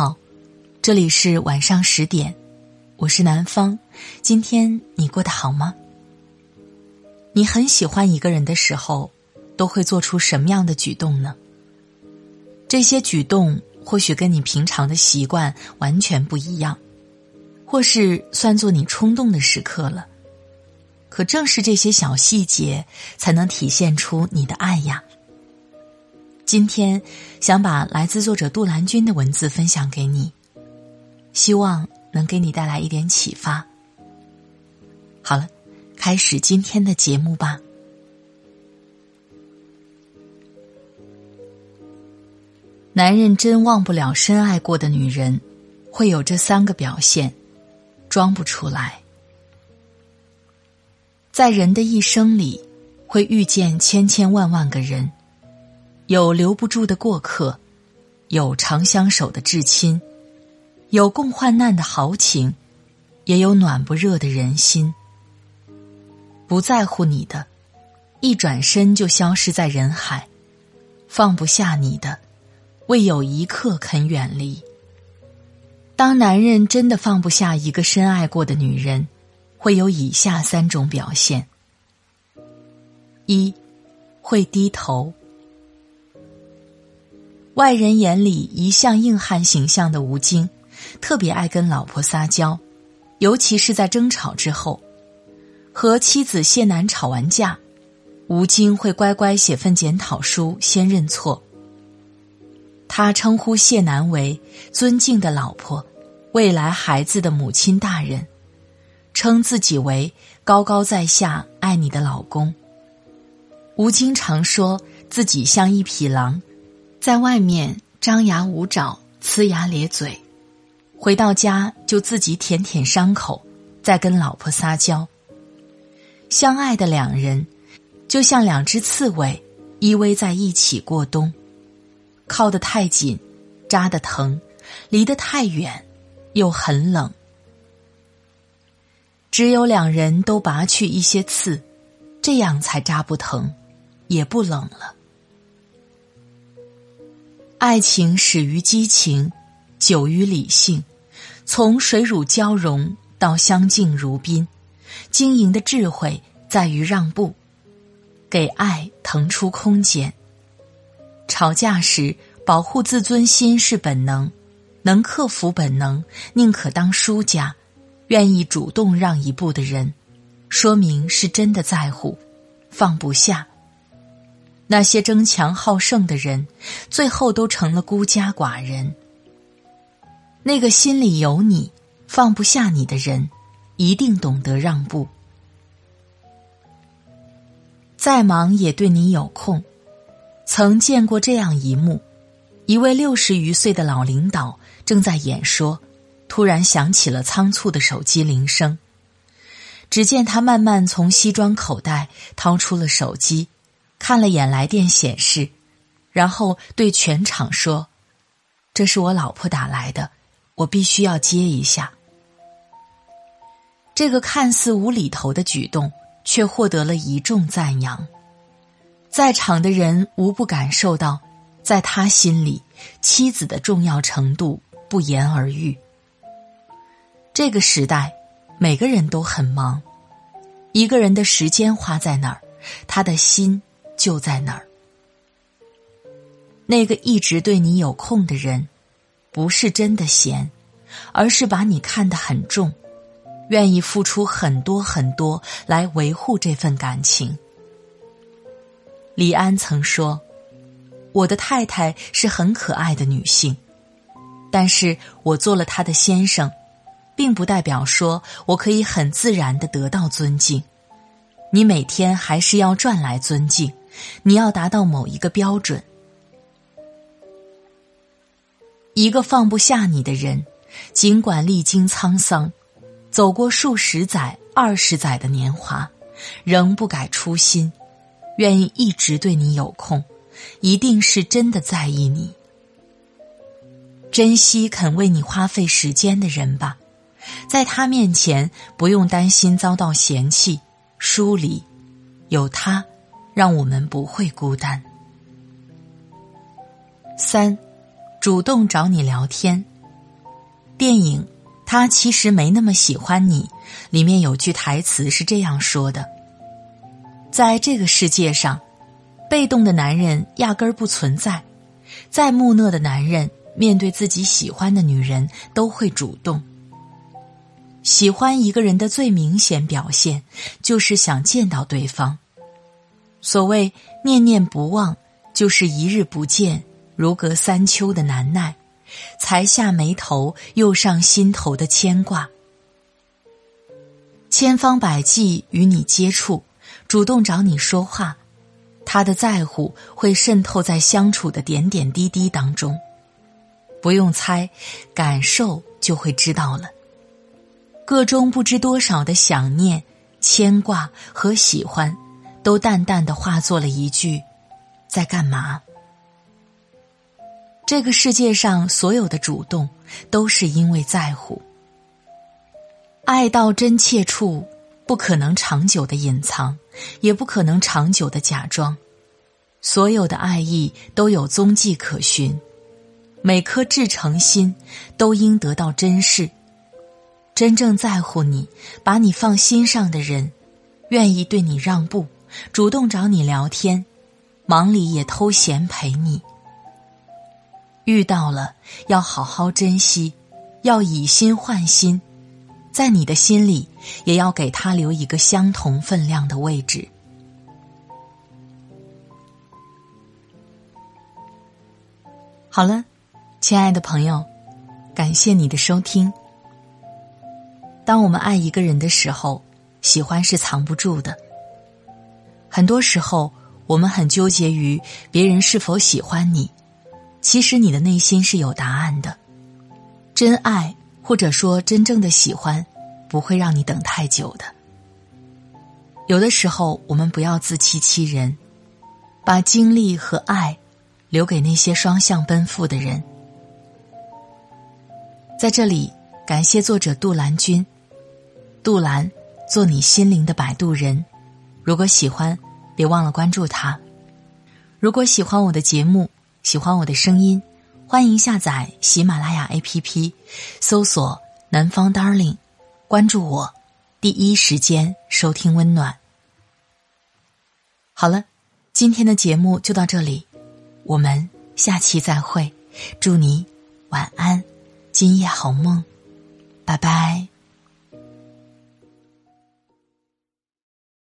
好，这里是晚上十点，我是南方。今天你过得好吗？你很喜欢一个人的时候，都会做出什么样的举动呢？这些举动或许跟你平常的习惯完全不一样，或是算作你冲动的时刻了。可正是这些小细节，才能体现出你的爱呀。今天想把来自作者杜兰君的文字分享给你，希望能给你带来一点启发。好了，开始今天的节目吧。男人真忘不了深爱过的女人，会有这三个表现，装不出来。在人的一生里，会遇见千千万万个人。有留不住的过客，有长相守的至亲，有共患难的豪情，也有暖不热的人心。不在乎你的，一转身就消失在人海；放不下你的，未有一刻肯远离。当男人真的放不下一个深爱过的女人，会有以下三种表现：一，会低头。外人眼里一向硬汉形象的吴京，特别爱跟老婆撒娇，尤其是在争吵之后，和妻子谢楠吵完架，吴京会乖乖写份检讨书，先认错。他称呼谢楠为尊敬的老婆，未来孩子的母亲大人，称自己为高高在下爱你的老公。吴京常说自己像一匹狼。在外面张牙舞爪、呲牙咧嘴，回到家就自己舔舔伤口，再跟老婆撒娇。相爱的两人，就像两只刺猬依偎在一起过冬，靠得太紧，扎得疼；离得太远，又很冷。只有两人都拔去一些刺，这样才扎不疼，也不冷了。爱情始于激情，久于理性，从水乳交融到相敬如宾，经营的智慧在于让步，给爱腾出空间。吵架时保护自尊心是本能，能克服本能，宁可当输家，愿意主动让一步的人，说明是真的在乎，放不下。那些争强好胜的人，最后都成了孤家寡人。那个心里有你、放不下你的人，一定懂得让步。再忙也对你有空。曾见过这样一幕：一位六十余岁的老领导正在演说，突然响起了仓促的手机铃声。只见他慢慢从西装口袋掏出了手机。看了眼来电显示，然后对全场说：“这是我老婆打来的，我必须要接一下。”这个看似无厘头的举动，却获得了一众赞扬。在场的人无不感受到，在他心里，妻子的重要程度不言而喻。这个时代，每个人都很忙，一个人的时间花在哪儿，他的心。就在那儿，那个一直对你有空的人，不是真的闲，而是把你看得很重，愿意付出很多很多来维护这份感情。李安曾说：“我的太太是很可爱的女性，但是我做了她的先生，并不代表说我可以很自然的得到尊敬。你每天还是要赚来尊敬。”你要达到某一个标准，一个放不下你的人，尽管历经沧桑，走过数十载、二十载的年华，仍不改初心，愿意一直对你有空，一定是真的在意你，珍惜肯为你花费时间的人吧，在他面前不用担心遭到嫌弃、疏离，有他。让我们不会孤单。三，主动找你聊天，电影《他其实没那么喜欢你》里面有句台词是这样说的：“在这个世界上，被动的男人压根儿不存在。再木讷的男人，面对自己喜欢的女人，都会主动。喜欢一个人的最明显表现，就是想见到对方。所谓念念不忘，就是一日不见，如隔三秋的难耐。”才下眉头，又上心头的牵挂，千方百计与你接触，主动找你说话，他的在乎会渗透在相处的点点滴滴当中，不用猜，感受就会知道了。个中不知多少的想念、牵挂和喜欢，都淡淡的化作了一句：“在干嘛？”这个世界上所有的主动，都是因为在乎。爱到真切处，不可能长久的隐藏，也不可能长久的假装。所有的爱意都有踪迹可循，每颗至诚心都应得到珍视。真正在乎你、把你放心上的人，愿意对你让步，主动找你聊天，忙里也偷闲陪你。遇到了，要好好珍惜，要以心换心，在你的心里，也要给他留一个相同分量的位置。好了，亲爱的朋友，感谢你的收听。当我们爱一个人的时候，喜欢是藏不住的。很多时候，我们很纠结于别人是否喜欢你。其实你的内心是有答案的，真爱或者说真正的喜欢，不会让你等太久的。有的时候，我们不要自欺欺人，把精力和爱留给那些双向奔赴的人。在这里，感谢作者杜兰君，杜兰，做你心灵的摆渡人。如果喜欢，别忘了关注他。如果喜欢我的节目。喜欢我的声音，欢迎下载喜马拉雅 APP，搜索“南方 Darling”，关注我，第一时间收听温暖。好了，今天的节目就到这里，我们下期再会，祝你晚安，今夜好梦，拜拜。